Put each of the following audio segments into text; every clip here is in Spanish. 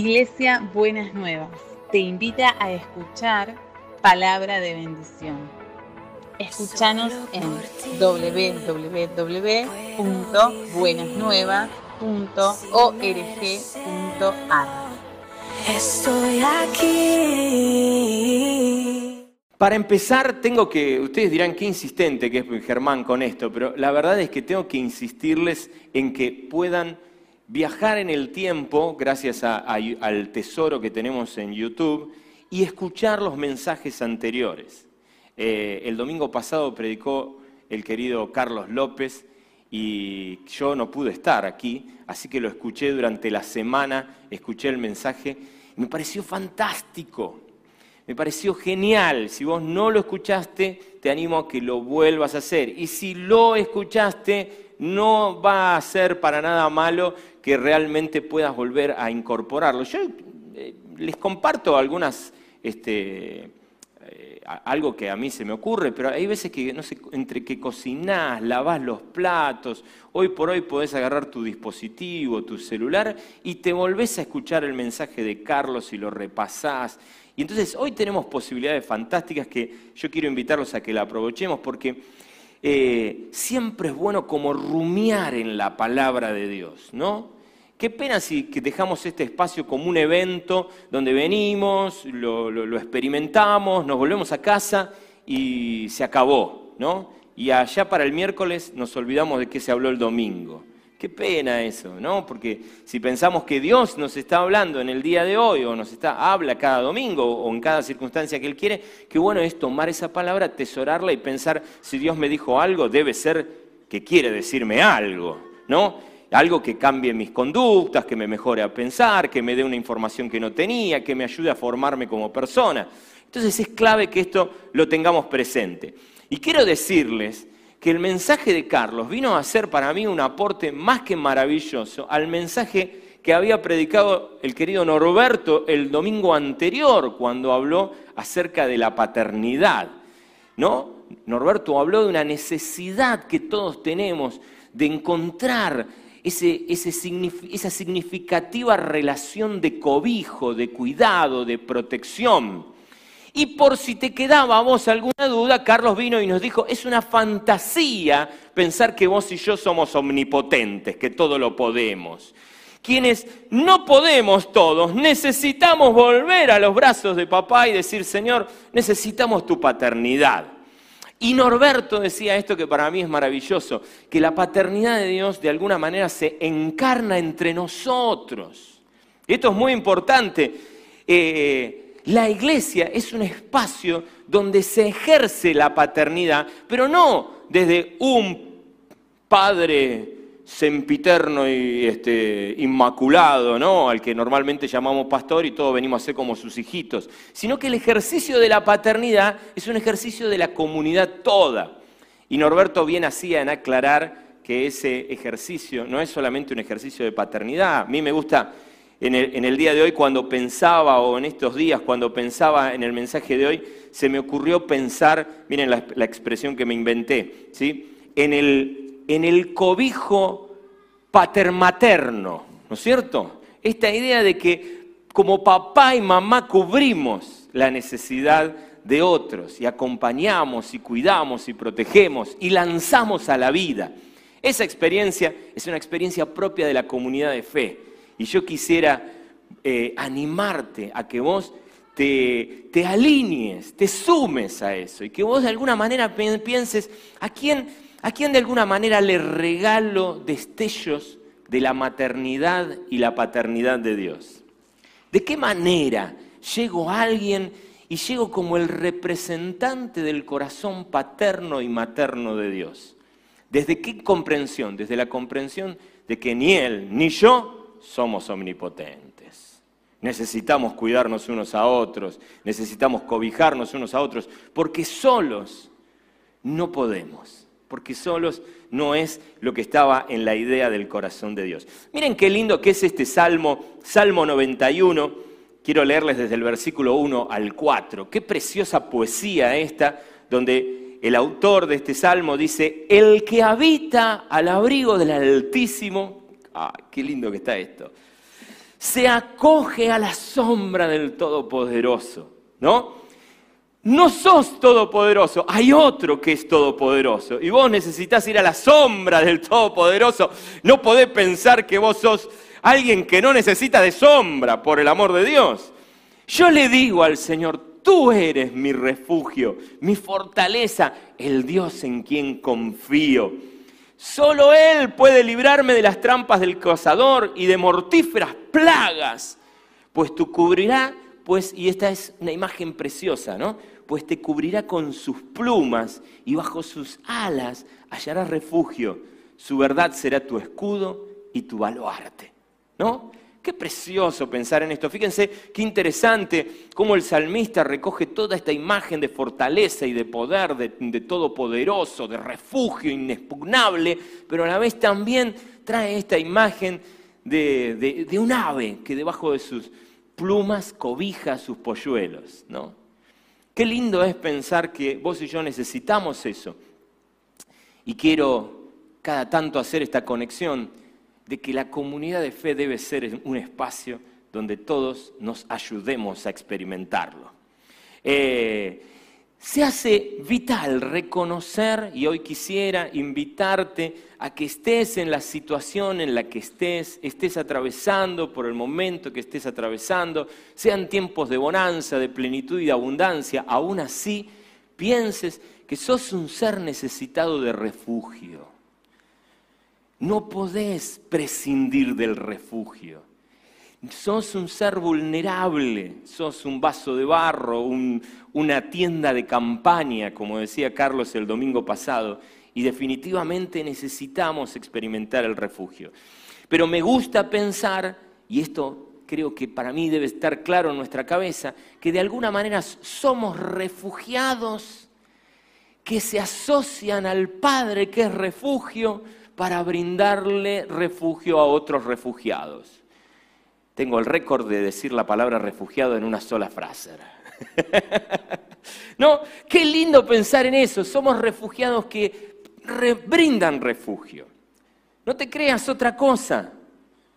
Iglesia Buenas Nuevas te invita a escuchar palabra de bendición. Escúchanos en www.buenasnuevas.org.ar. Estoy aquí. Para empezar, tengo que, ustedes dirán qué insistente que es Germán con esto, pero la verdad es que tengo que insistirles en que puedan viajar en el tiempo, gracias al tesoro que tenemos en YouTube, y escuchar los mensajes anteriores. Eh, el domingo pasado predicó el querido Carlos López y yo no pude estar aquí, así que lo escuché durante la semana, escuché el mensaje, y me pareció fantástico, me pareció genial. Si vos no lo escuchaste, te animo a que lo vuelvas a hacer. Y si lo escuchaste, no va a ser para nada malo que realmente puedas volver a incorporarlo. Yo eh, les comparto algunas, este, eh, algo que a mí se me ocurre, pero hay veces que, no sé, entre que cocinás, lavás los platos, hoy por hoy podés agarrar tu dispositivo, tu celular, y te volvés a escuchar el mensaje de Carlos y lo repasás. Y entonces hoy tenemos posibilidades fantásticas que yo quiero invitarlos a que la aprovechemos porque eh, siempre es bueno como rumiar en la palabra de Dios, ¿no? Qué pena si que dejamos este espacio como un evento donde venimos, lo, lo, experimentamos, nos volvemos a casa y se acabó, ¿no? Y allá para el miércoles nos olvidamos de qué se habló el domingo. Qué pena eso, ¿no? Porque si pensamos que Dios nos está hablando en el día de hoy, o nos está, habla cada domingo, o en cada circunstancia que Él quiere, qué bueno es tomar esa palabra, atesorarla y pensar, si Dios me dijo algo, debe ser que quiere decirme algo, ¿no? Algo que cambie mis conductas, que me mejore a pensar, que me dé una información que no tenía, que me ayude a formarme como persona. Entonces es clave que esto lo tengamos presente. Y quiero decirles que el mensaje de Carlos vino a ser para mí un aporte más que maravilloso al mensaje que había predicado el querido Norberto el domingo anterior cuando habló acerca de la paternidad. ¿No? Norberto habló de una necesidad que todos tenemos de encontrar esa significativa relación de cobijo, de cuidado, de protección. Y por si te quedaba vos alguna duda, Carlos vino y nos dijo, es una fantasía pensar que vos y yo somos omnipotentes, que todo lo podemos. Quienes no podemos todos, necesitamos volver a los brazos de papá y decir, Señor, necesitamos tu paternidad. Y Norberto decía esto que para mí es maravilloso, que la paternidad de Dios de alguna manera se encarna entre nosotros. Esto es muy importante. Eh, la iglesia es un espacio donde se ejerce la paternidad, pero no desde un padre sempiterno y este, inmaculado, ¿no? al que normalmente llamamos pastor y todos venimos a ser como sus hijitos, sino que el ejercicio de la paternidad es un ejercicio de la comunidad toda. Y Norberto bien hacía en aclarar que ese ejercicio no es solamente un ejercicio de paternidad. A mí me gusta en el, día de hoy cuando pensaba, o en estos días cuando pensaba en el mensaje de hoy, se me ocurrió pensar, miren la, expresión que me inventé, ¿sí? en, el, en el cobijo patermaterno, ¿no es cierto? Esta idea de que como papá y mamá cubrimos la necesidad de otros y acompañamos y cuidamos y protegemos y lanzamos a la vida. Esa experiencia es una experiencia propia de la comunidad de fe y yo quisiera eh, animarte a que vos te, te, alinees, te sumes a eso y que vos de alguna manera pienses, ¿a quién, ¿a quién de alguna manera le regalo destellos de la maternidad y la paternidad de Dios? ¿De qué manera llego a alguien y llego como el representante del corazón paterno y materno de Dios? ¿Desde qué comprensión? Desde la comprensión de que ni Él ni yo somos omnipotentes. Necesitamos cuidarnos unos a otros, necesitamos cobijarnos unos a otros, porque solos no podemos, porque solos no es lo que estaba en la idea del corazón de Dios. Miren qué lindo que es este Salmo, Salmo 91. Quiero leerles desde el versículo 1 al 4. Qué preciosa poesía esta, donde el autor de este salmo dice, el que habita al abrigo del Altísimo Ah, qué lindo que está esto. se acoge a la sombra del Todopoderoso, ¿no? No sos todopoderoso, hay otro que es todopoderoso. Y vos necesitas ir a la sombra del Todopoderoso. No podés pensar que vos sos alguien que no necesita de sombra, por el amor de Dios. Yo le digo al Señor, tú eres mi refugio, mi fortaleza, el Dios en quien confío. Solo Él puede librarme de las trampas del cazador y de mortíferas plagas, pues tú cubrirá, pues, y esta es una imagen preciosa, ¿no? Pues te cubrirá con sus plumas y bajo sus alas hallarás refugio. Su verdad será tu escudo y tu baluarte, ¿no? Qué precioso pensar en esto. Fíjense qué interesante cómo el salmista recoge toda esta imagen de fortaleza y de poder, de, todopoderoso, de refugio inexpugnable, pero a la vez también trae esta imagen de, un ave que debajo de sus plumas cobija sus polluelos. ¿no? Qué lindo es pensar que vos y yo necesitamos eso. Y quiero cada tanto hacer esta conexión de que la comunidad de fe debe ser un espacio donde todos nos ayudemos a experimentarlo. Eh, se hace vital reconocer, y hoy quisiera invitarte a que estés en la situación en la que estés, estés atravesando por el momento que estés atravesando, sean tiempos de bonanza, de plenitud y de abundancia, aún así pienses que sos un ser necesitado de refugio no podés prescindir del refugio. Sos un ser vulnerable, sos un vaso de barro, una tienda de campaña, como decía Carlos el domingo pasado, y definitivamente necesitamos experimentar el refugio. Pero me gusta pensar, y esto creo que para mí debe estar claro en nuestra cabeza, que de alguna manera somos refugiados que se asocian al Padre que es refugio, para brindarle refugio a otros refugiados. Tengo el récord de decir la palabra refugiado en una sola frase. no, qué lindo pensar en eso. Somos refugiados que brindan refugio. No te creas otra cosa.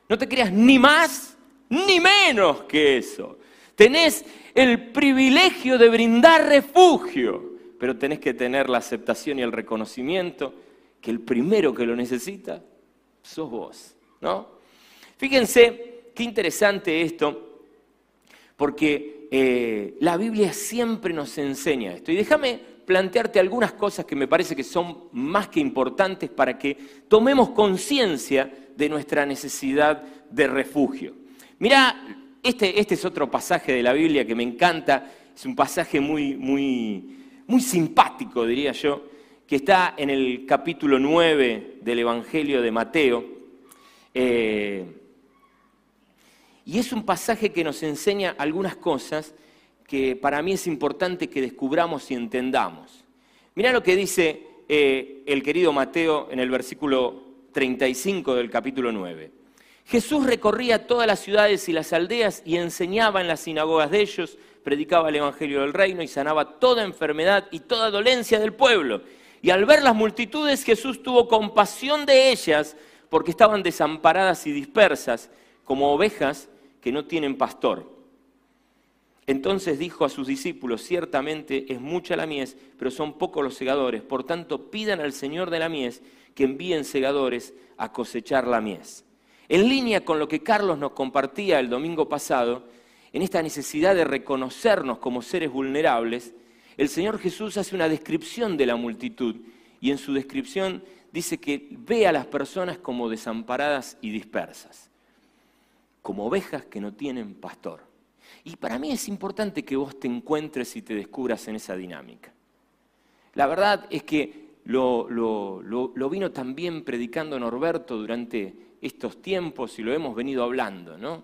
No te creas ni más ni menos que eso. Tenés el privilegio de brindar refugio, pero tenés que tener la aceptación y el reconocimiento que el primero que lo necesita sos vos, ¿no? Fíjense qué interesante esto, porque eh, la Biblia siempre nos enseña esto. Y déjame plantearte algunas cosas que me parece que son más que importantes para que tomemos conciencia de nuestra necesidad de refugio. Mira, este, este, es otro pasaje de la Biblia que me encanta, es un pasaje muy, muy, muy simpático, diría yo, que está en el capítulo 9 del Evangelio de Mateo. Eh, y es un pasaje que nos enseña algunas cosas que para mí es importante que descubramos y entendamos. Mirá lo que dice eh, el querido Mateo en el versículo 35 del capítulo 9. Jesús recorría todas las ciudades y las aldeas y enseñaba en las sinagogas de ellos, predicaba el Evangelio del reino y sanaba toda enfermedad y toda dolencia del pueblo. Y al ver las multitudes, Jesús tuvo compasión de ellas porque estaban desamparadas y dispersas, como ovejas que no tienen pastor. Entonces dijo a sus discípulos, ciertamente es mucha la mies, pero son pocos los segadores, por tanto pidan al Señor de la mies que envíen segadores a cosechar la mies. En línea con lo que Carlos nos compartía el domingo pasado, en esta necesidad de reconocernos como seres vulnerables, el Señor Jesús hace una descripción de la multitud y en su descripción dice que ve a las personas como desamparadas y dispersas, como ovejas que no tienen pastor. Y para mí es importante que vos te encuentres y te descubras en esa dinámica. La verdad es que lo, vino también predicando Norberto durante estos tiempos y lo hemos venido hablando, ¿no?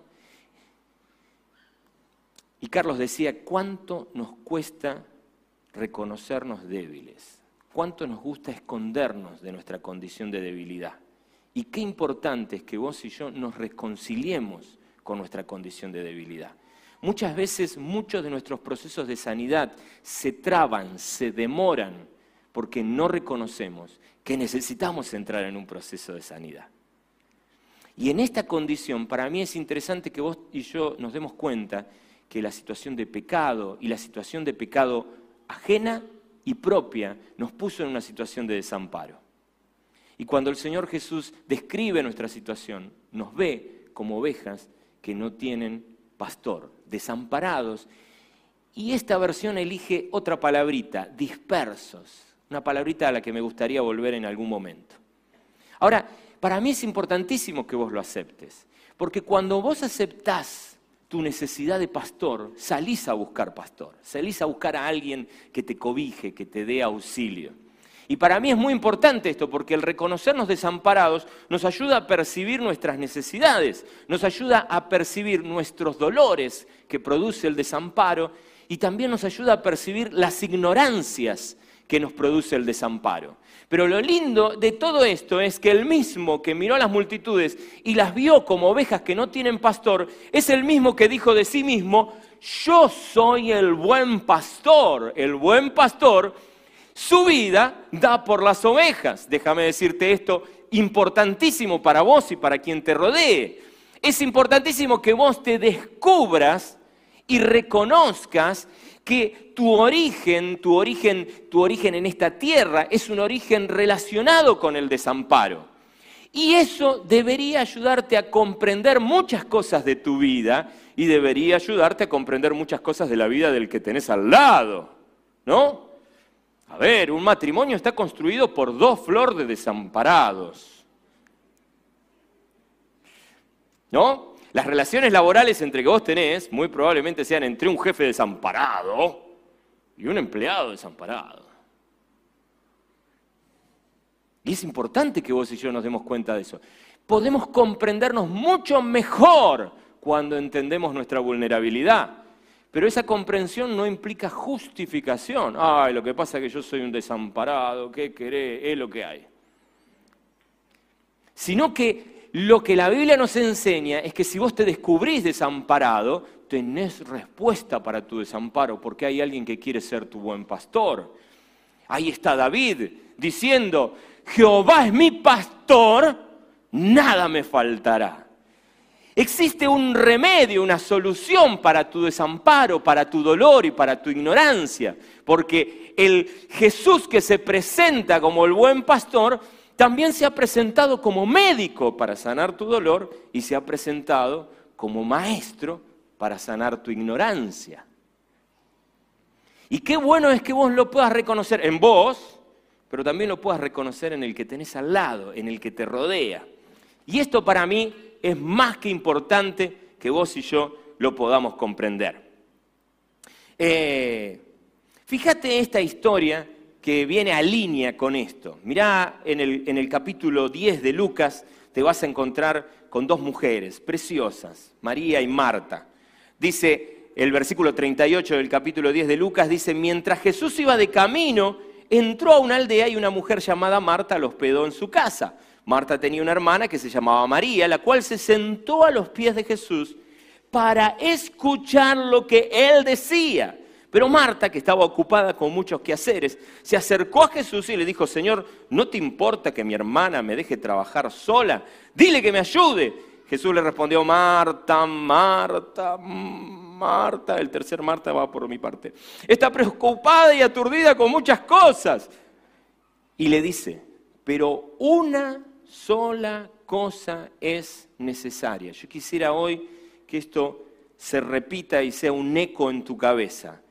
Y Carlos decía, ¿cuánto nos cuesta reconocernos débiles. ¿Cuánto nos gusta escondernos de nuestra condición de debilidad? Y qué importante es que vos y yo nos reconciliemos con nuestra condición de debilidad. Muchas veces muchos de nuestros procesos de sanidad se traban, se demoran, porque no reconocemos que necesitamos entrar en un proceso de sanidad. Y en esta condición, para mí es interesante que vos y yo nos demos cuenta que la situación de pecado y la situación de pecado ajena y propia nos puso en una situación de desamparo. Y cuando el Señor Jesús describe nuestra situación, nos ve como ovejas que no tienen pastor, desamparados. Y esta versión elige otra palabrita, dispersos, una palabrita a la que me gustaría volver en algún momento. Ahora, para mí es importantísimo que vos lo aceptes, porque cuando vos aceptás tu necesidad de pastor, salís a buscar pastor, salís a buscar a alguien que te cobije, que te dé auxilio. Y para mí es muy importante esto, porque el reconocernos desamparados nos ayuda a percibir nuestras necesidades, nos ayuda a percibir nuestros dolores que produce el desamparo y también nos ayuda a percibir las ignorancias que nos produce el desamparo. Pero lo lindo de todo esto es que el mismo que miró a las multitudes y las vio como ovejas que no tienen pastor, es el mismo que dijo de sí mismo, yo soy el buen pastor, el buen pastor su vida da por las ovejas. Déjame decirte esto, importantísimo para vos y para quien te rodee. Es importantísimo que vos te descubras y reconozcas que tu origen, tu origen, tu origen en esta tierra es un origen relacionado con el desamparo. Y eso debería ayudarte a comprender muchas cosas de tu vida y debería ayudarte a comprender muchas cosas de la vida del que tenés al lado, ¿no? A ver, un matrimonio está construido por dos flores de desamparados. ¿No? Las relaciones laborales entre que vos tenés muy probablemente sean entre un jefe desamparado y un empleado desamparado. Y es importante que vos y yo nos demos cuenta de eso. Podemos comprendernos mucho mejor cuando entendemos nuestra vulnerabilidad. Pero esa comprensión no implica justificación. Ay, lo que pasa es que yo soy un desamparado, ¿qué querés? Es lo que hay. Sino que lo que la Biblia nos enseña es que si vos te descubrís desamparado, tenés respuesta para tu desamparo, porque hay alguien que quiere ser tu buen pastor. Ahí está David diciendo, Jehová es mi pastor, nada me faltará. Existe un remedio, una solución para tu desamparo, para tu dolor y para tu ignorancia, porque el Jesús que se presenta como el buen pastor, también se ha presentado como médico para sanar tu dolor y se ha presentado como maestro para sanar tu ignorancia. Y qué bueno es que vos lo puedas reconocer en vos, pero también lo puedas reconocer en el que tenés al lado, en el que te rodea. Y esto para mí es más que importante que vos y yo lo podamos comprender. Eh, fíjate esta historia que viene a línea con esto. Mirá, en el, en el capítulo 10 de Lucas te vas a encontrar con dos mujeres preciosas, María y Marta. Dice el versículo 38 del capítulo 10 de Lucas, dice, mientras Jesús iba de camino, entró a una aldea y una mujer llamada Marta lo hospedó en su casa. Marta tenía una hermana que se llamaba María, la cual se sentó a los pies de Jesús para escuchar lo que él decía. Pero Marta, que estaba ocupada con muchos quehaceres, se acercó a Jesús y le dijo, Señor, ¿no te importa que mi hermana me deje trabajar sola? Dile que me ayude. Jesús le respondió, Marta, Marta, Marta, el tercer Marta va por mi parte, está preocupada y aturdida con muchas cosas. Y le dice, pero una sola cosa es necesaria. Yo quisiera hoy que esto se repita y sea un eco en tu cabeza.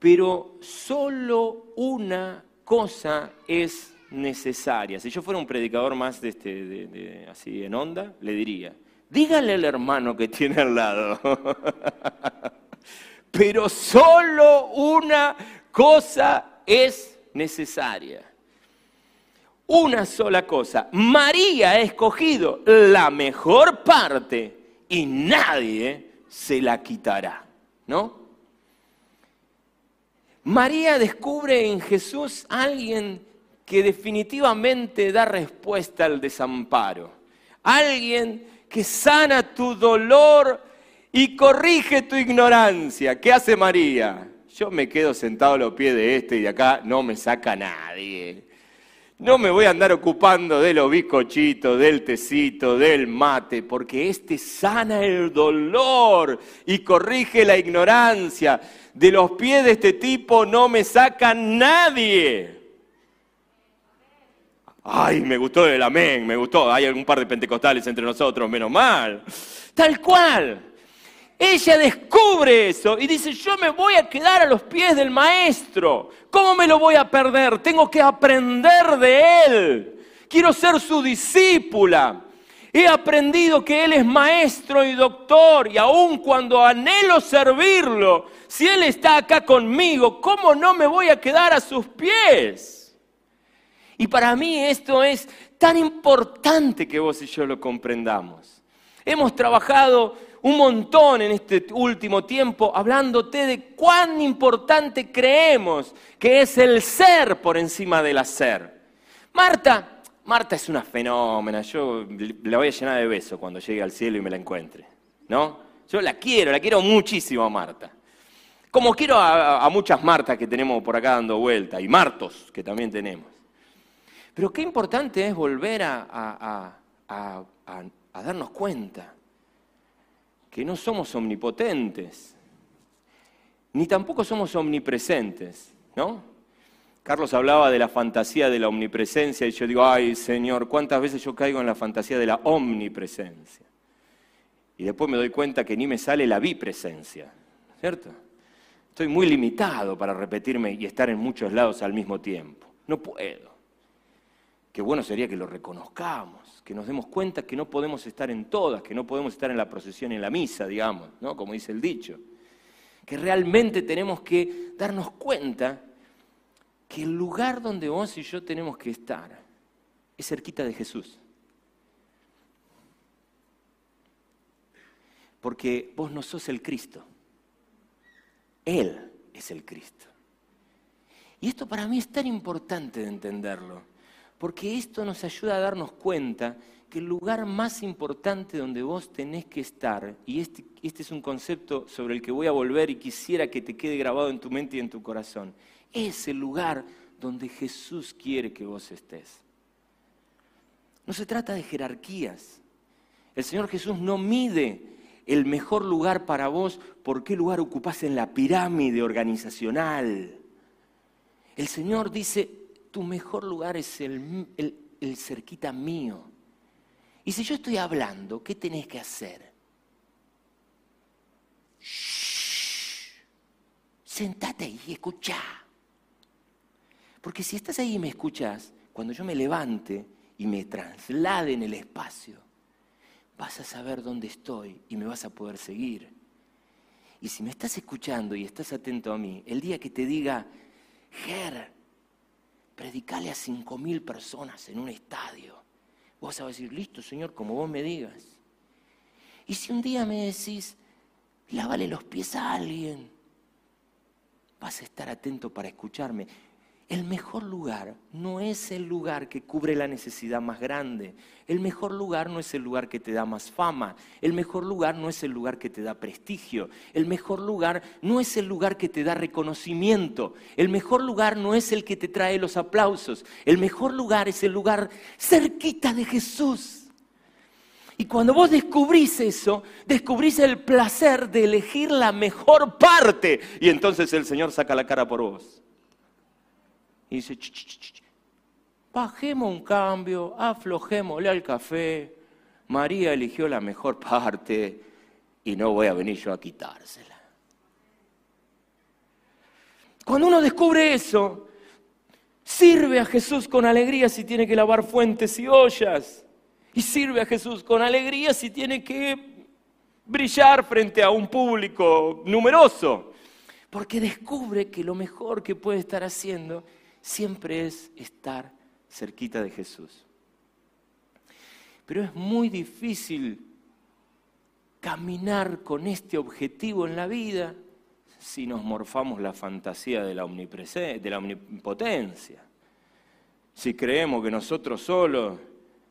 Pero solo una cosa es necesaria. Si yo fuera un predicador más de este, así en onda, le diría, dígale al hermano que tiene al lado. Pero solo una cosa es necesaria una sola cosa. María ha escogido la mejor parte y nadie se la quitará, ¿no? María descubre en Jesús alguien que definitivamente da respuesta al desamparo. Alguien que sana tu dolor y corrige tu ignorancia. ¿Qué hace María? Yo me quedo sentado a los pies de este y de acá no me saca nadie No me voy a andar ocupando de los bizcochitos, del tecito, del mate, porque este sana el dolor y corrige la ignorancia. De los pies de este tipo no me saca nadie. Ay, me gustó el amén, me gustó. Hay algún par de pentecostales entre nosotros, menos mal. Tal cual. Ella descubre eso y dice, yo me voy a quedar a los pies del maestro. ¿Cómo me lo voy a perder? Tengo que aprender de él. Quiero ser su discípula. He aprendido que Él es maestro y doctor y aun cuando anhelo servirlo, si Él está acá conmigo, ¿cómo no me voy a quedar a sus pies? Y para mí esto es tan importante que vos y yo lo comprendamos. Hemos trabajado un montón en este último tiempo hablándote de cuán importante creemos que es el ser por encima del hacer. Marta, Marta es una fenómena, yo la voy a llenar de besos cuando llegue al cielo y me la encuentre, ¿no? Yo la quiero, la quiero muchísimo a Marta. Como quiero a, muchas Martas que tenemos por acá dando vuelta, y Martos que también tenemos. Pero qué importante es volver a darnos cuenta que no somos omnipotentes, ni tampoco somos omnipresentes, ¿no? Carlos hablaba de la fantasía de la omnipresencia y yo digo, ay Señor, ¿cuántas veces yo caigo en la fantasía de la omnipresencia? Y después me doy cuenta que ni me sale la bipresencia, ¿cierto? Estoy muy limitado para repetirme y estar en muchos lados al mismo tiempo. No puedo. Qué bueno sería que lo reconozcamos que nos demos cuenta que no podemos estar en todas, que no podemos estar en la procesión y en la misa, digamos, ¿no? como dice el dicho. Que realmente tenemos que darnos cuenta que el lugar donde vos y yo tenemos que estar es cerquita de Jesús. Porque vos no sos el Cristo. Él es el Cristo. Y esto para mí es tan importante de entenderlo porque esto nos ayuda a darnos cuenta que el lugar más importante donde vos tenés que estar, y este, este, es un concepto sobre el que voy a volver y quisiera que te quede grabado en tu mente y en tu corazón, es el lugar donde Jesús quiere que vos estés. No se trata de jerarquías. El Señor Jesús no mide el mejor lugar para vos por qué lugar ocupás en la pirámide organizacional. El Señor dice, tu mejor lugar es el, cerquita mío. Y si yo estoy hablando, ¿qué tenés que hacer? Shh, sentate y escucha. Porque si estás ahí y me escuchas, cuando yo me levante y me traslade en el espacio, vas a saber dónde estoy y me vas a poder seguir. Y si me estás escuchando y estás atento a mí, el día que te diga, Ger, predicale a cinco mil personas en un estadio. Vos vas a decir, listo, Señor, como vos me digas. Y si un día me decís, lávale los pies a alguien, vas a estar atento para escucharme. El mejor lugar no es el lugar que cubre la necesidad más grande. El mejor lugar no es el lugar que te da más fama. El mejor lugar no es el lugar que te da prestigio. El mejor lugar no es el lugar que te da reconocimiento. El mejor lugar no es el que te trae los aplausos. El mejor lugar es el lugar cerquita de Jesús. Y cuando vos descubrís eso, descubrís el placer de elegir la mejor parte. Y entonces el Señor saca la cara por vos y dice, bajemos un cambio, aflojémosle al café. María eligió la mejor parte y no voy a venir yo a quitársela. Cuando uno descubre eso, sirve a Jesús con alegría si tiene que lavar fuentes y ollas. Y sirve a Jesús con alegría si tiene que brillar frente a un público numeroso. Porque descubre que lo mejor que puede estar haciendo siempre es estar cerquita de Jesús. Pero es muy difícil caminar con este objetivo en la vida si nos morfamos la fantasía de la, de la omnipotencia. Si creemos que nosotros solos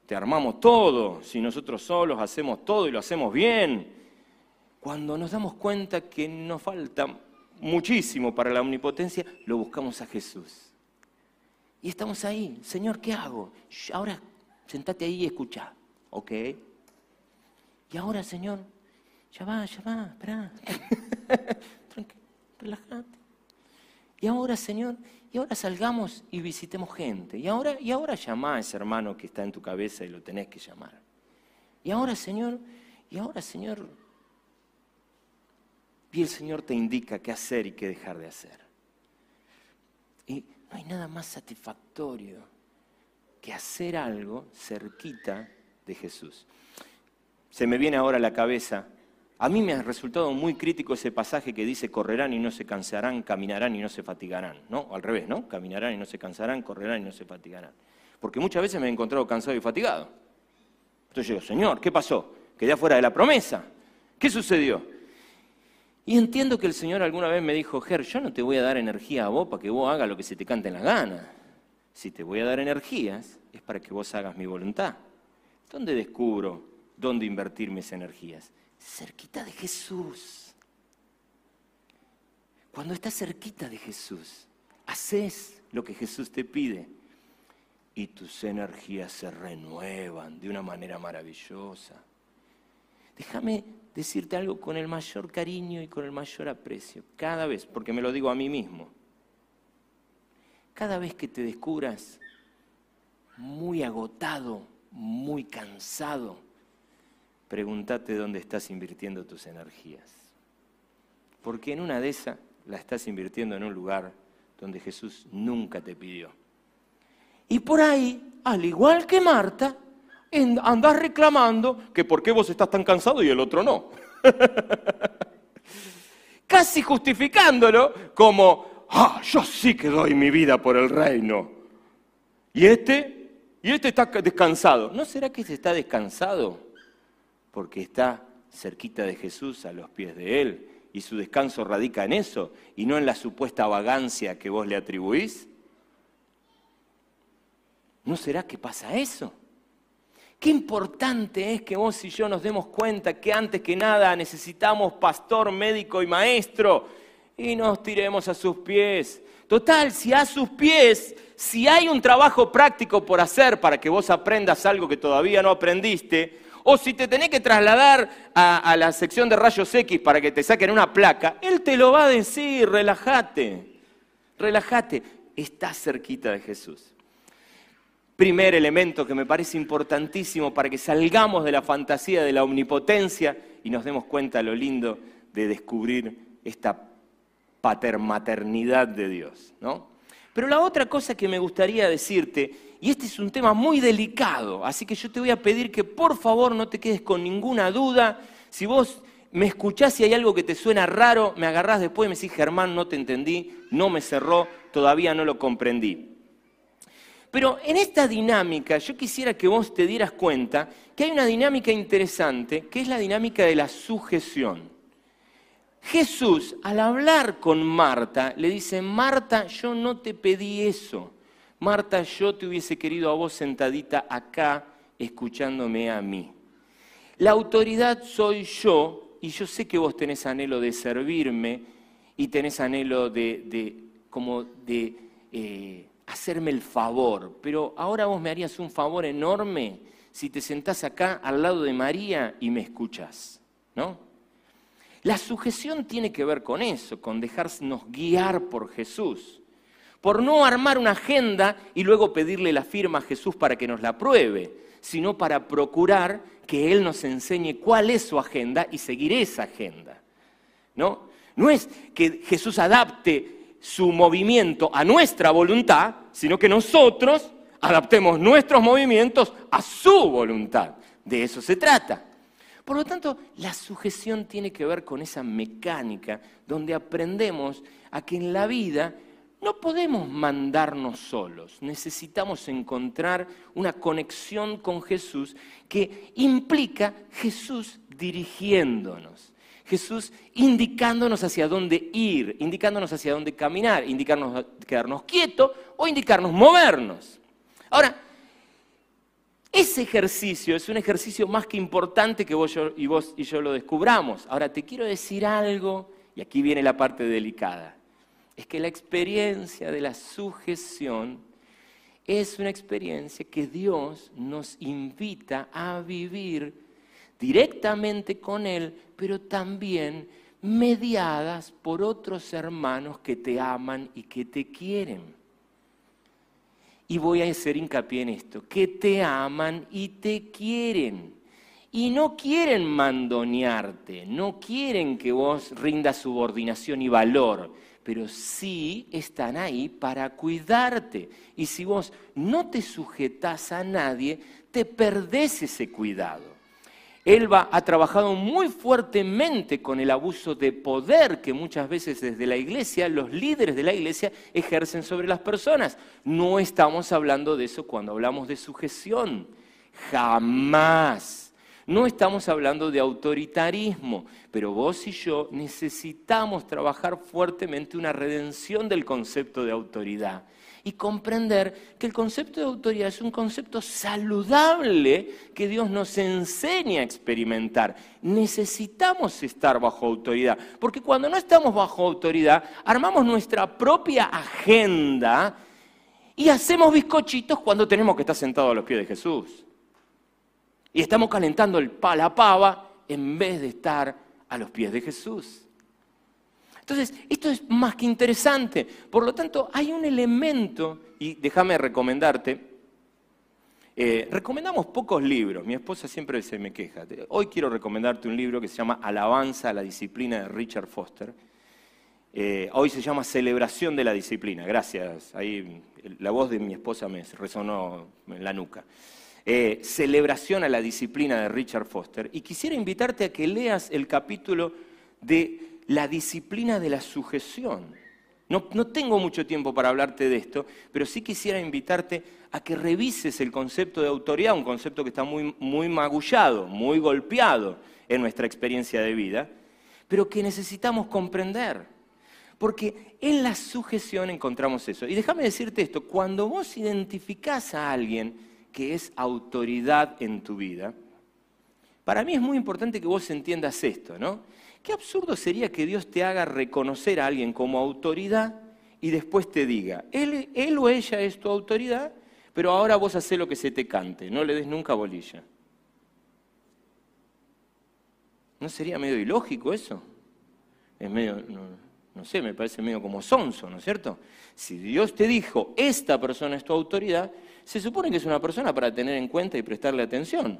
te armamos todo, si nosotros solos hacemos todo y lo hacemos bien, cuando nos damos cuenta que nos falta muchísimo para la omnipotencia, lo buscamos a Jesús Y estamos ahí, Señor, ¿qué hago? Ahora sentate ahí y escucha, ¿ok? Y ahora, Señor, ya va, ya va, espera. Tranquilo, relájate. Y ahora, Señor, y ahora salgamos y visitemos gente. Y ahora, y ahora llama a ese hermano que está en tu cabeza y lo tenés que llamar. Y ahora, Señor, y ahora, Señor, y el Señor te indica qué hacer y qué dejar de hacer. Y no hay nada más satisfactorio que hacer algo cerquita de Jesús. Se me viene ahora a la cabeza, a mí me ha resultado muy crítico ese pasaje que dice correrán y no se cansarán, caminarán y no se fatigarán, ¿no? Al revés, ¿no? Caminarán y no se cansarán, correrán y no se fatigarán. Porque muchas veces me he encontrado cansado y fatigado. Entonces yo digo, Señor, ¿qué pasó? Quedé afuera de la promesa. ¿Qué sucedió? Y entiendo que el Señor alguna vez me dijo, Ger, yo no te voy a dar energía a vos para que vos hagas lo que se te cante en la gana. Si te voy a dar energías, es para que vos hagas mi voluntad. ¿Dónde descubro dónde invertir mis energías? Cerquita de Jesús. Cuando estás cerquita de Jesús, haces lo que Jesús te pide y tus energías se renuevan de una manera maravillosa. Déjame decirte algo con el mayor cariño y con el mayor aprecio, cada vez, porque me lo digo a mí mismo. Cada vez que te descubras muy agotado, muy cansado, pregúntate dónde estás invirtiendo tus energías. Porque en una de esas la estás invirtiendo en un lugar donde Jesús nunca te pidió. Y por ahí, al igual que Marta, andás reclamando que por qué vos estás tan cansado y el otro no. Casi justificándolo como, ah, yo sí que doy mi vida por el reino. Y este, y este está descansado. ¿No será que se está descansado? Porque está cerquita de Jesús, a los pies de Él, y su descanso radica en eso, y no en la supuesta vagancia que vos le atribuís. ¿No será que pasa eso? Qué importante es que vos y yo nos demos cuenta que antes que nada necesitamos pastor, médico y maestro y nos tiremos a sus pies. Total, si a sus pies, si hay un trabajo práctico por hacer para que vos aprendas algo que todavía no aprendiste, o si te tenés que trasladar a, la sección de rayos X para que te saquen una placa, él te lo va a decir, relájate, relájate, estás cerquita de Jesús primer elemento que me parece importantísimo para que salgamos de la fantasía de la omnipotencia y nos demos cuenta lo lindo de descubrir esta patermaternidad de Dios. ¿no? Pero la otra cosa que me gustaría decirte, y este es un tema muy delicado, así que yo te voy a pedir que por favor no te quedes con ninguna duda. Si vos me escuchás y hay algo que te suena raro, me agarrás después y me decís, Germán, no te entendí, no me cerró, todavía no lo comprendí. Pero en esta dinámica yo quisiera que vos te dieras cuenta que hay una dinámica interesante, que es la dinámica de la sujeción. Jesús, al hablar con Marta, le dice, Marta, yo no te pedí eso. Marta, yo te hubiese querido a vos sentadita acá, escuchándome a mí. La autoridad soy yo, y yo sé que vos tenés anhelo de servirme y tenés anhelo de, como de eh, hacerme el favor, pero ahora vos me harías un favor enorme si te sentás acá al lado de María y me escuchás, ¿no? La sujeción tiene que ver con eso, con dejarnos guiar por Jesús, por no armar una agenda y luego pedirle la firma a Jesús para que nos la pruebe, sino para procurar que Él nos enseñe cuál es su agenda y seguir esa agenda. ¿No? No es que Jesús adapte su movimiento a nuestra voluntad, sino que nosotros adaptemos nuestros movimientos a su voluntad. De eso se trata. Por lo tanto, la sujeción tiene que ver con esa mecánica donde aprendemos a que en la vida no podemos mandarnos solos, necesitamos encontrar una conexión con Jesús que implica Jesús dirigiéndonos. Jesús indicándonos hacia dónde ir, indicándonos hacia dónde caminar, indicarnos quedarnos quietos o indicarnos movernos. Ahora, ese ejercicio es un ejercicio más que importante que vos, y vos y yo lo descubramos. Ahora, te quiero decir algo, y aquí viene la parte delicada. Es que la experiencia de la sujeción es una experiencia que Dios nos invita a vivir directamente con Él, pero también mediadas por otros hermanos que te aman y que te quieren. Y voy a hacer hincapié en esto, que te aman y te quieren. Y no quieren mandonearte, no quieren que vos rindas subordinación y valor, pero sí están ahí para cuidarte. Y si vos no te sujetas a nadie, te perdés ese cuidado. Elba ha trabajado muy fuertemente con el abuso de poder que muchas veces desde la iglesia, los líderes de la iglesia ejercen sobre las personas. No estamos hablando de eso cuando hablamos de sujeción. Jamás. No estamos hablando de autoritarismo, pero vos y yo necesitamos trabajar fuertemente una redención del concepto de autoridad y comprender que el concepto de autoridad es un concepto saludable que Dios nos enseña a experimentar. Necesitamos estar bajo autoridad, porque cuando no estamos bajo autoridad, armamos nuestra propia agenda y hacemos bizcochitos cuando tenemos que estar sentados a los pies de Jesús. Y estamos calentando el la pava en vez de estar a los pies de Jesús. Entonces, esto es más que interesante. Por lo tanto, hay un elemento, y déjame recomendarte, eh, recomendamos pocos libros, mi esposa siempre se me queja. Hoy quiero recomendarte un libro que se llama Alabanza a la Disciplina de Richard Foster. Eh, hoy se llama Celebración de la Disciplina, gracias. Ahí la voz de mi esposa me resonó en la nuca. Eh, celebración a la disciplina de Richard Foster. Y quisiera invitarte a que leas el capítulo de la disciplina de la sujeción. No, no, tengo mucho tiempo para hablarte de esto, pero sí quisiera invitarte a que revises el concepto de autoridad, un concepto que está muy, muy magullado, muy golpeado en nuestra experiencia de vida, pero que necesitamos comprender. Porque en la sujeción encontramos eso. Y déjame decirte esto, cuando vos identificás a alguien que es autoridad en tu vida, para mí es muy importante que vos entiendas esto, ¿no? Qué absurdo sería que Dios te haga reconocer a alguien como autoridad y después te diga, él, él o ella es tu autoridad, pero ahora vos haces lo que se te cante, no le des nunca bolilla. ¿No sería medio ilógico eso? Es medio, no, no sé, me parece medio como sonso, ¿no es cierto? Si Dios te dijo, esta persona es tu autoridad, se supone que es una persona para tener en cuenta y prestarle atención.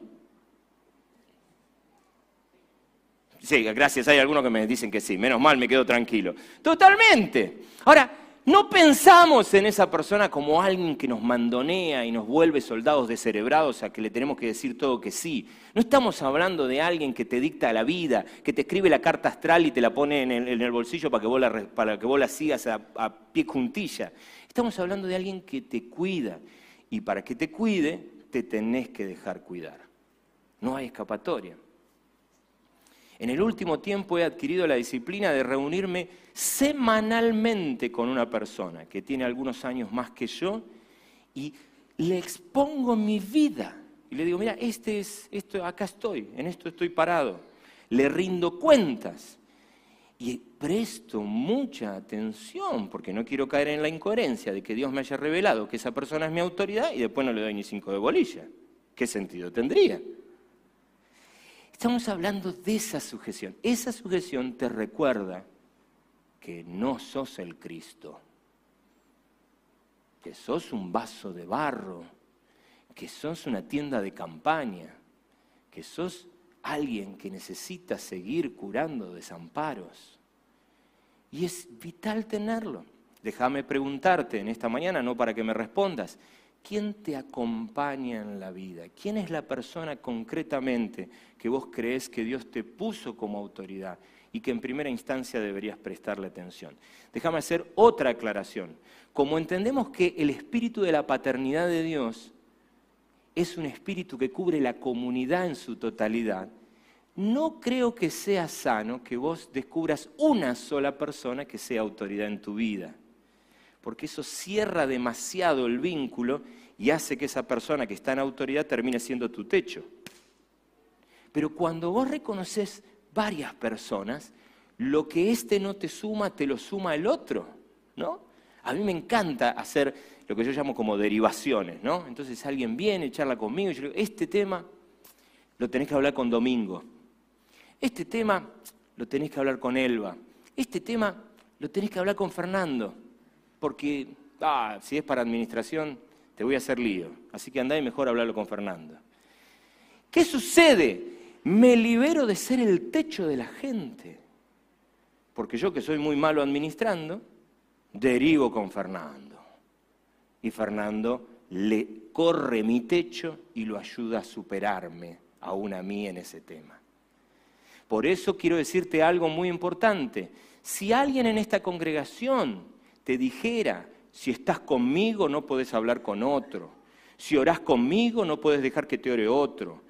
Sí, gracias, hay algunos que me dicen que sí, menos mal, me quedo tranquilo. Totalmente. Ahora, no pensamos en esa persona como alguien que nos mandonea y nos vuelve soldados descerebrados a que le tenemos que decir todo que sí. No estamos hablando de alguien que te dicta la vida, que te escribe la carta astral y te la pone en el, bolsillo para que vos la, para que sigas a, a pie juntilla. Estamos hablando de alguien que te cuida, y para que te cuide, te tenés que dejar cuidar. No hay escapatoria. En el último tiempo he adquirido la disciplina de reunirme semanalmente con una persona que tiene algunos años más que yo y le expongo mi vida. Y le digo, mira, este es, esto, acá estoy, en esto estoy parado. Le rindo cuentas. Y presto mucha atención, porque no quiero caer en la incoherencia de que Dios me haya revelado que esa persona es mi autoridad y después no le doy ni cinco de bolilla. ¿Qué sentido tendría? Estamos hablando de esa sujeción. Esa sujeción te recuerda que no sos el Cristo, que sos un vaso de barro, que sos una tienda de campaña, que sos alguien que necesita seguir curando desamparos. Y es vital tenerlo. Déjame preguntarte en esta mañana, no para que me respondas, ¿quién te acompaña en la vida? ¿Quién es la persona concretamente que vos crees que Dios te puso como autoridad y que en primera instancia deberías prestarle atención? Déjame hacer otra aclaración. Como entendemos que el espíritu de la paternidad de Dios es un espíritu que cubre la comunidad en su totalidad, no creo que sea sano que vos descubras una sola persona que sea autoridad en tu vida, porque eso cierra demasiado el vínculo y hace que esa persona que está en autoridad termine siendo tu techo. Pero cuando vos reconoces varias personas, lo que éste no te suma, te lo suma el otro, ¿no? A mí me encanta hacer lo que yo llamo como derivaciones, ¿no? Entonces alguien viene, charla conmigo y yo le digo, este tema lo tenés que hablar con Domingo. Este tema lo tenés que hablar con Elba. Este tema lo tenés que hablar con Fernando. Porque, ah, si es para administración, te voy a hacer lío. Así que andá y mejor hablarlo con Fernando. ¿Qué sucede? Me libero de ser el techo de la gente. Porque yo que soy muy malo administrando, derivo con Fernando. Y Fernando le corre mi techo y lo ayuda a superarme aún a mí en ese tema. Por eso quiero decirte algo muy importante. Si alguien en esta congregación te dijera, si estás conmigo no puedes hablar con otro, si orás conmigo no puedes dejar que te ore otro,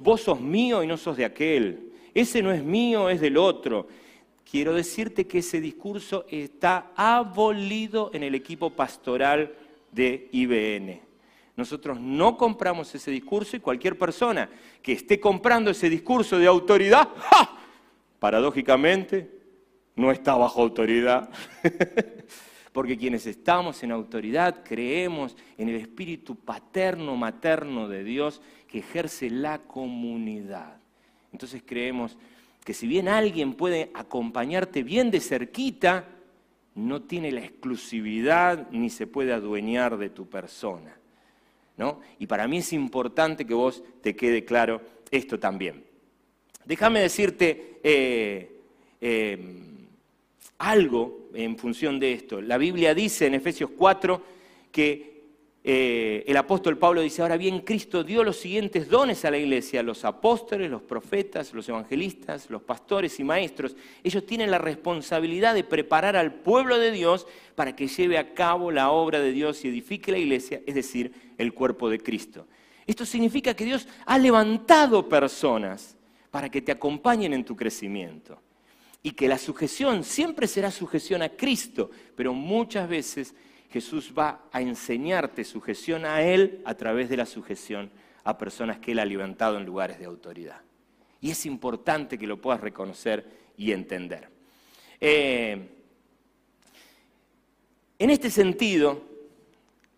vos sos mío y no sos de aquel, ese no es mío, es del otro. Quiero decirte que ese discurso está abolido en el equipo pastoral de IBN. Nosotros no compramos ese discurso y cualquier persona que esté comprando ese discurso de autoridad, paradójicamente, no está bajo autoridad. Porque quienes estamos en autoridad creemos en el espíritu paterno, materno de Dios que ejerce la comunidad. Entonces creemos que si bien alguien puede acompañarte bien de cerquita, no tiene la exclusividad ni se puede adueñar de tu persona. Y para mí es importante que vos te quede claro esto también. Déjame decirte eh, eh, algo en función de esto. La Biblia dice en Efesios 4 que eh, el apóstol Pablo dice, ahora bien, Cristo dio los siguientes dones a la iglesia, los apóstoles, los profetas, los evangelistas, los pastores y maestros. Ellos tienen la responsabilidad de preparar al pueblo de Dios para que lleve a cabo la obra de Dios y edifique la iglesia, es decir, el cuerpo de Cristo. Esto significa que Dios ha levantado personas para que te acompañen en tu crecimiento. Y que la sujeción siempre será sujeción a Cristo, pero muchas veces Jesús va a enseñarte sujeción a Él a través de la sujeción a personas que Él ha levantado en lugares de autoridad. Y es importante que lo puedas reconocer y entender. Eh, en este sentido,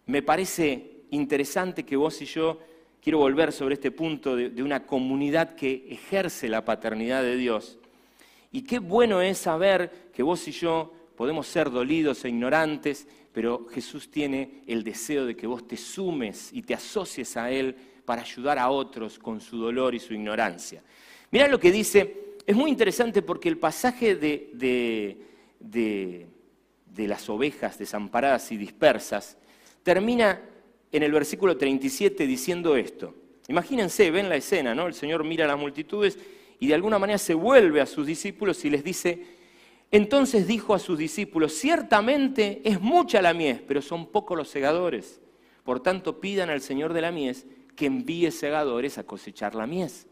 me parece interesante que vos y yo, quiero volver sobre este punto de, de una comunidad que ejerce la paternidad de Dios. Y qué bueno es saber que vos y yo podemos ser dolidos e ignorantes, pero Jesús tiene el deseo de que vos te sumes y te asocies a Él para ayudar a otros con su dolor y su ignorancia. Mirá lo que dice, es muy interesante porque el pasaje de, de las ovejas desamparadas y dispersas termina en el versículo 37 diciendo esto. Imagínense, ven la escena, ¿no? El Señor mira a las multitudes y de alguna manera se vuelve a sus discípulos y les dice, entonces dijo a sus discípulos, ciertamente es mucha la mies, pero son pocos los segadores. Por tanto, pidan al Señor de la mies que envíe segadores a cosechar la mies.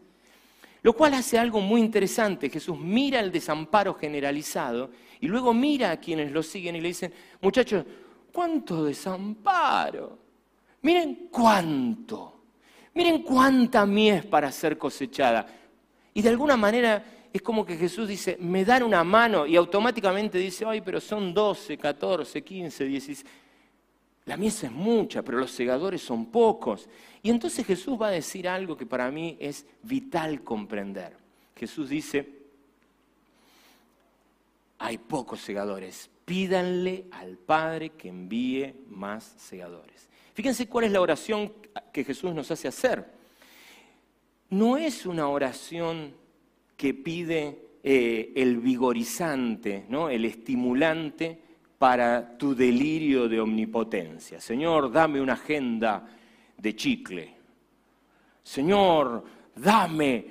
Lo cual hace algo muy interesante. Jesús mira el desamparo generalizado y luego mira a quienes lo siguen y le dicen, muchachos, ¿cuánto desamparo? Miren cuánto. Miren cuánta mies para ser cosechada. Y de alguna manera es como que Jesús dice, me dan una mano y automáticamente dice, ay, pero son 12, 14, 15, 16. La mies es mucha, pero los segadores son pocos. Y entonces Jesús va a decir algo que para mí es vital comprender. Jesús dice, hay pocos segadores, pídanle al Padre que envíe más segadores. Fíjense cuál es la oración que Jesús nos hace hacer. No es una oración que pide eh, el vigorizante, ¿no? el estimulante para tu delirio de omnipotencia. Señor, dame una agenda de chicle. Señor, dame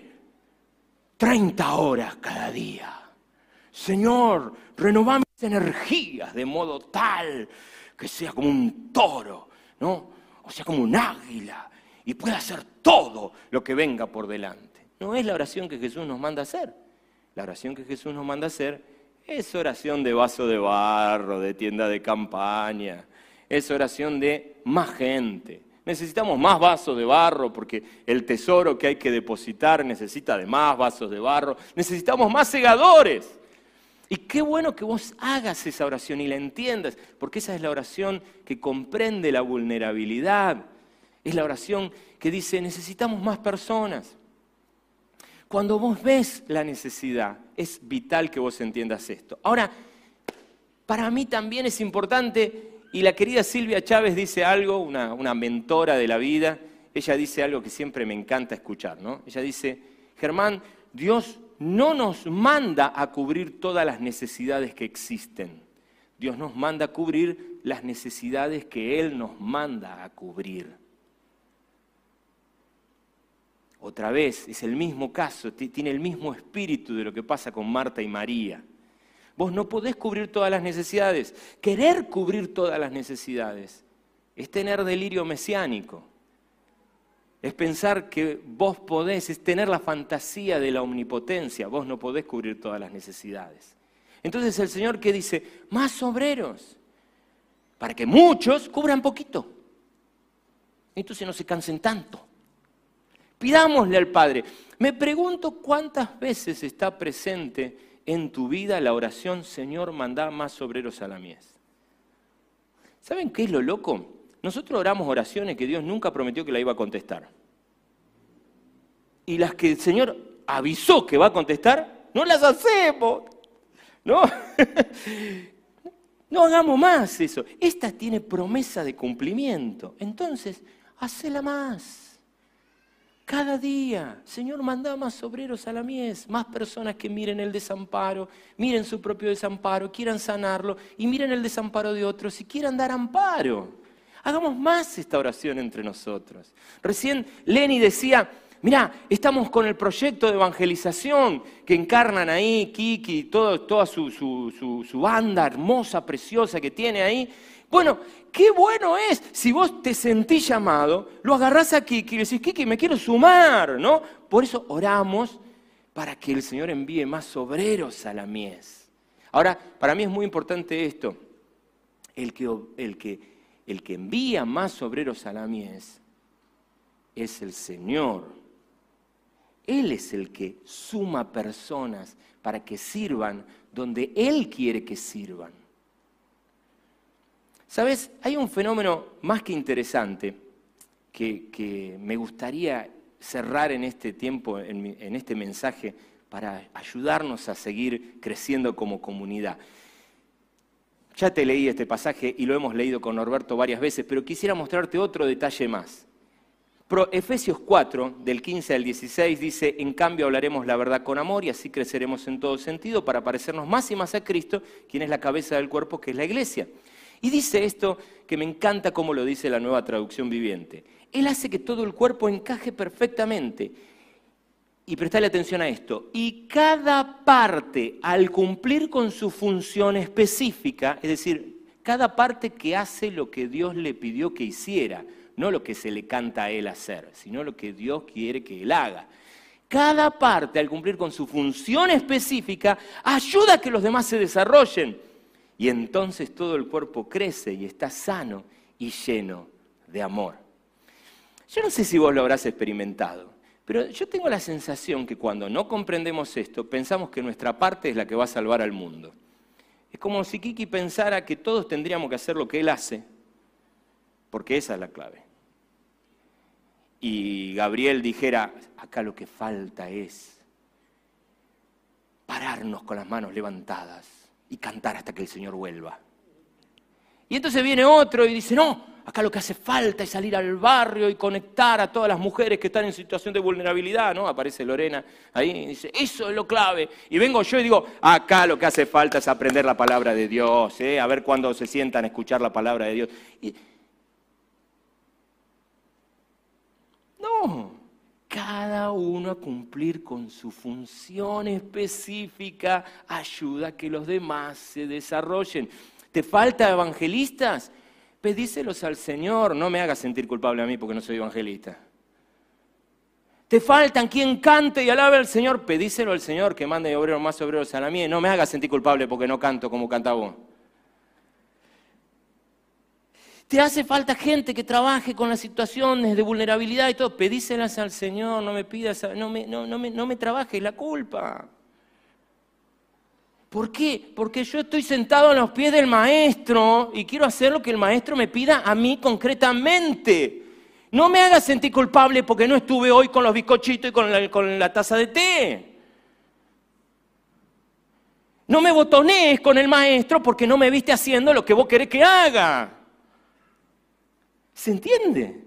30 horas cada día. Señor, renová mis energías de modo tal que sea como un toro, ¿no? O sea, como un águila y pueda hacer todo lo que venga por delante. No es la oración que Jesús nos manda hacer. La oración que Jesús nos manda hacer es oración de vaso de barro, de tienda de campaña, es oración de más gente. Necesitamos más vasos de barro porque el tesoro que hay que depositar necesita de más vasos de barro. Necesitamos más segadores. Y qué bueno que vos hagas esa oración y la entiendas, porque esa es la oración que comprende la vulnerabilidad. Es la oración que dice, necesitamos más personas. Cuando vos ves la necesidad, es vital que vos entiendas esto. Ahora, para mí también es importante, y la querida Silvia Chávez dice algo, una, mentora de la vida, ella dice algo que siempre me encanta escuchar, ¿no? Ella dice, Germán, Dios no nos manda a cubrir todas las necesidades que existen. Dios nos manda a cubrir las necesidades que Él nos manda a cubrir. Otra vez, es el mismo caso, tiene el mismo espíritu de lo que pasa con Marta y María. Vos no podés cubrir todas las necesidades. Querer cubrir todas las necesidades es tener delirio mesiánico es pensar que vos podés, es tener la fantasía de la omnipotencia, vos no podés cubrir todas las necesidades. Entonces el Señor que dice, más obreros, para que muchos cubran poquito. Entonces no se cansen tanto. Pidámosle al Padre. Me pregunto cuántas veces está presente en tu vida la oración, Señor, manda más obreros a la mies. ¿Saben qué es lo loco? Nosotros oramos oraciones que Dios nunca prometió que la iba a contestar. Y las que el Señor avisó que va a contestar, no las hacemos. No, no hagamos más eso. Esta tiene promesa de cumplimiento. Entonces, hacela más. Cada día, Señor, manda más obreros a la mies, más personas que miren el desamparo, miren su propio desamparo, quieran sanarlo y miren el desamparo de otros y quieran dar amparo. Hagamos más esta oración entre nosotros. Recién Lenny decía, mira, estamos con el proyecto de evangelización que encarnan ahí Kiki, todo, toda su, banda hermosa, preciosa que tiene ahí. Bueno, qué bueno es si vos te sentís llamado, lo agarrás a Kiki y decís, Kiki, me quiero sumar, ¿no? Por eso oramos para que el Señor envíe más obreros a la mies. Ahora, para mí es muy importante esto, el que, el que el que envía más obreros a la mies es el Señor. Él es el que suma personas para que sirvan donde Él quiere que sirvan. Sabes, hay un fenómeno más que interesante que, me gustaría cerrar en este tiempo, en este mensaje, para ayudarnos a seguir creciendo como comunidad. Ya te leí este pasaje y lo hemos leído con Norberto varias veces, pero quisiera mostrarte otro detalle más. Efesios 4, del 15 al 16, dice, en cambio hablaremos la verdad con amor y así creceremos en todo sentido para parecernos más y más a Cristo, quien es la cabeza del cuerpo, que es la iglesia. Y dice esto que me encanta como lo dice la nueva traducción viviente. Él hace que todo el cuerpo encaje perfectamente y prestarle atención a esto, y cada parte al cumplir con su función específica, es decir, cada parte que hace lo que Dios le pidió que hiciera, no lo que se le canta a él hacer, sino lo que Dios quiere que él haga. Cada parte al cumplir con su función específica ayuda a que los demás se desarrollen y entonces todo el cuerpo crece y está sano y lleno de amor. Yo no sé si vos lo habrás experimentado, pero yo tengo la sensación que cuando no comprendemos esto, pensamos que nuestra parte es la que va a salvar al mundo. Es como si Kiki pensara que todos tendríamos que hacer lo que él hace, porque esa es la clave. Y Gabriel dijera, acá lo que falta es pararnos con las manos levantadas y cantar hasta que el Señor vuelva. Y entonces viene otro y dice, no, Acá lo que hace falta es salir al barrio y conectar a todas las mujeres que están en situación de vulnerabilidad, ¿no? Aparece Lorena ahí y dice, eso es lo clave. Y vengo yo y digo, acá lo que hace falta es aprender la palabra de Dios, ¿eh? a ver cuándo se sientan a escuchar la palabra de Dios. No, cada uno a cumplir con su función específica ayuda a que los demás se desarrollen. ¿Te falta evangelistas? Pedíselos al Señor, no me hagas sentir culpable a mí porque no soy evangelista. Te faltan quien cante y alabe al Señor, pedíselo al Señor que mande obreros más obreros a la mía. No me hagas sentir culpable porque no canto como canta vos. Te hace falta gente que trabaje con las situaciones de vulnerabilidad y todo. Pedíselas al Señor, no me pidas, no me, no, no me, no me trabajes la culpa. ¿Por qué? Porque yo estoy sentado a los pies del maestro y quiero hacer lo que el maestro me pida a mí concretamente. No me hagas sentir culpable porque no estuve hoy con los bizcochitos y con la, con la taza de té. No me botonees con el maestro porque no me viste haciendo lo que vos querés que haga. ¿Se entiende?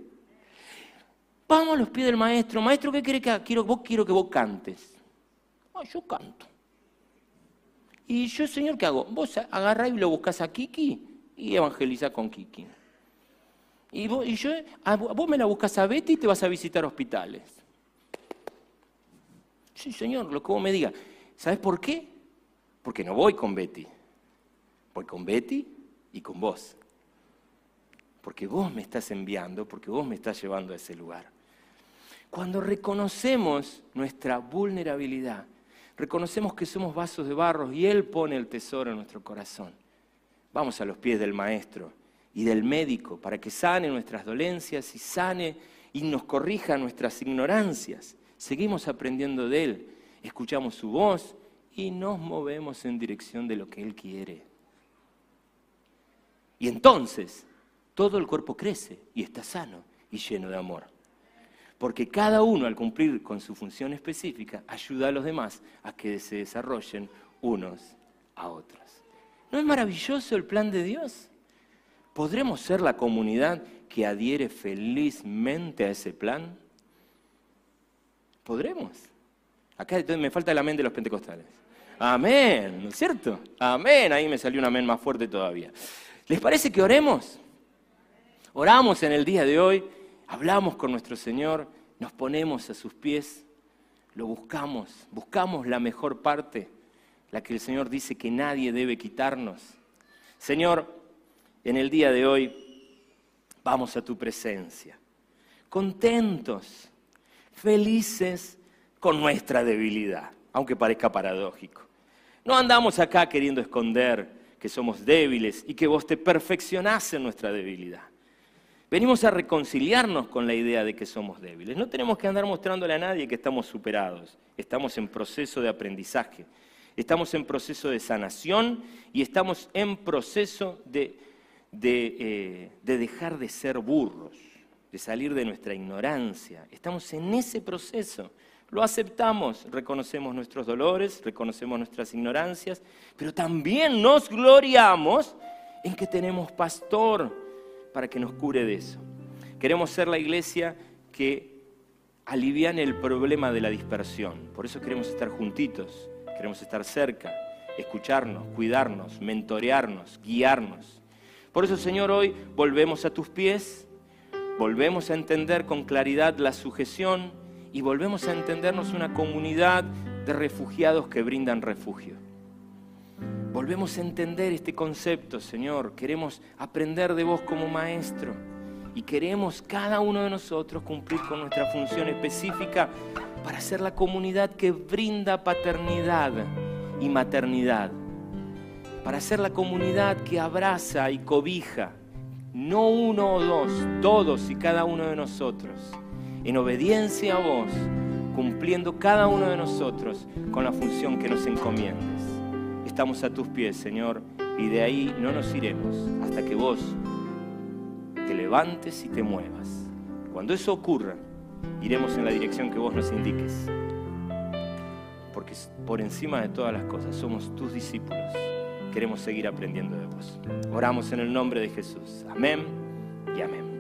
Vamos a los pies del maestro. Maestro, ¿qué querés que haga? Quiero, vos quiero que vos cantes. Ah, yo canto. Y yo, Señor, ¿qué hago? Vos agarrás y lo buscas a Kiki y evangeliza con Kiki. Y, vos, y yo, vos me la buscas a Betty y te vas a visitar hospitales. Sí, Señor, lo que vos me digas. ¿Sabes por qué? Porque no voy con Betty. Voy con Betty y con vos. Porque vos me estás enviando, porque vos me estás llevando a ese lugar. Cuando reconocemos nuestra vulnerabilidad, reconocemos que somos vasos de barro y Él pone el tesoro en nuestro corazón. Vamos a los pies del Maestro y del médico para que sane nuestras dolencias y sane y nos corrija nuestras ignorancias. Seguimos aprendiendo de Él, escuchamos su voz y nos movemos en dirección de lo que Él quiere. Y entonces todo el cuerpo crece y está sano y lleno de amor. Porque cada uno al cumplir con su función específica ayuda a los demás a que se desarrollen unos a otros. ¿No es maravilloso el plan de Dios? ¿Podremos ser la comunidad que adhiere felizmente a ese plan? ¿Podremos? Acá me falta el amén de los pentecostales. Amén, ¿no es cierto? Amén, ahí me salió un amén más fuerte todavía. ¿Les parece que oremos? Oramos en el día de hoy hablamos con nuestro Señor, nos ponemos a sus pies, lo buscamos, buscamos la mejor parte, la que el Señor dice que nadie debe quitarnos. Señor, en el día de hoy vamos a tu presencia, contentos, felices con nuestra debilidad, aunque parezca paradójico. No andamos acá queriendo esconder que somos débiles y que vos te perfeccionás en nuestra debilidad. Venimos a reconciliarnos con la idea de que somos débiles. No tenemos que andar mostrándole a nadie que estamos superados. Estamos en proceso de aprendizaje, estamos en proceso de sanación y estamos en proceso de, de, eh, dejar de ser burros, de salir de nuestra ignorancia. Estamos en ese proceso. Lo aceptamos, reconocemos nuestros dolores, reconocemos nuestras ignorancias, pero también nos gloriamos en que tenemos pastor, para que nos cure de eso. Queremos ser la iglesia que aliviane el problema de la dispersión. Por eso queremos estar juntitos, queremos estar cerca, escucharnos, cuidarnos, mentorearnos, guiarnos. Por eso, Señor, hoy volvemos a tus pies, volvemos a entender con claridad la sujeción y volvemos a entendernos una comunidad de refugiados que brindan refugio. Volvemos a entender este concepto, Señor. Queremos aprender de vos como maestro y queremos cada uno de nosotros cumplir con nuestra función específica para ser la comunidad que brinda paternidad y maternidad. Para ser la comunidad que abraza y cobija, no uno o dos, todos y cada uno de nosotros, en obediencia a vos, cumpliendo cada uno de nosotros con la función que nos encomiendes. Estamos a tus pies, Señor, y de ahí no nos iremos hasta que vos te levantes y te muevas. Cuando eso ocurra, iremos en la dirección que vos nos indiques. Porque por encima de todas las cosas somos tus discípulos. Queremos seguir aprendiendo de vos. Oramos en el nombre de Jesús. Amén y amén.